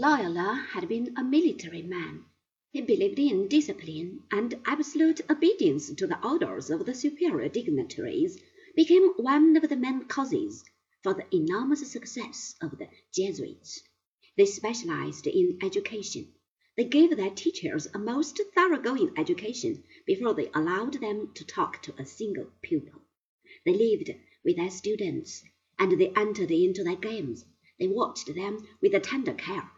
Loyola had been a military man. He believed in discipline, and absolute obedience to the orders of the superior dignitaries became one of the main causes for the enormous success of the Jesuits. They specialized in education. They gave their teachers a most thoroughgoing education before they allowed them to talk to a single pupil. They lived with their students, and they entered into their games. They watched them with a tender care,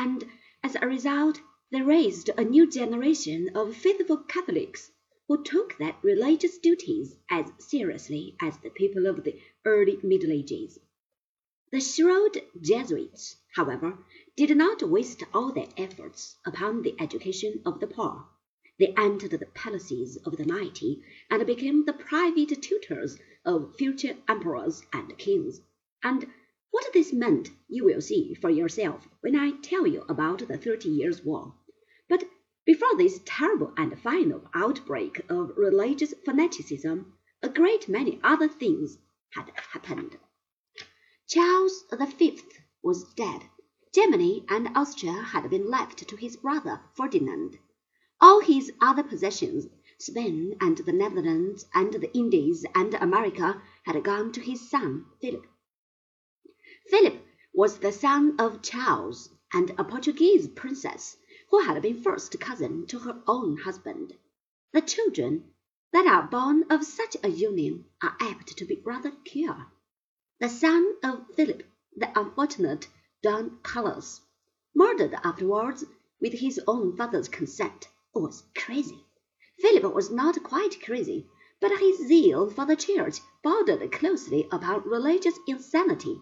and as a result they raised a new generation of faithful Catholics who took their religious duties as seriously as the people of the early Middle Ages. The shrewd Jesuits, however, did not waste all their efforts upon the education of the poor. They entered the palaces of the mighty and became the private tutors of future emperors and kings, and what this meant you will see for yourself when I tell you about the Thirty Years' War. But before this terrible and final outbreak of religious fanaticism, a great many other things had happened. Charles V was dead. Germany and Austria had been left to his brother Ferdinand. All his other possessions, Spain and the Netherlands and the Indies and America, had gone to his son Philip. Philip was the son of Charles and a Portuguese princess who had been first cousin to her own husband. The children that are born of such a union are apt to be rather queer. The son of Philip, the unfortunate Don Carlos, murdered afterwards with his own father's consent, was crazy. Philip was not quite crazy, but his zeal for the church bordered closely upon religious insanity.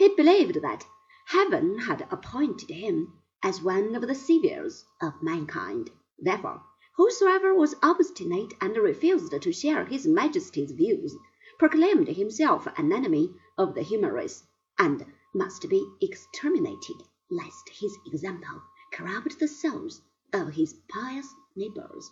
He believed that Heaven had appointed him as one of the saviours of mankind. Therefore, whosoever was obstinate and refused to share his Majesty's views proclaimed himself an enemy of the human race, and must be exterminated, lest his example corrupt the souls of his pious neighbours.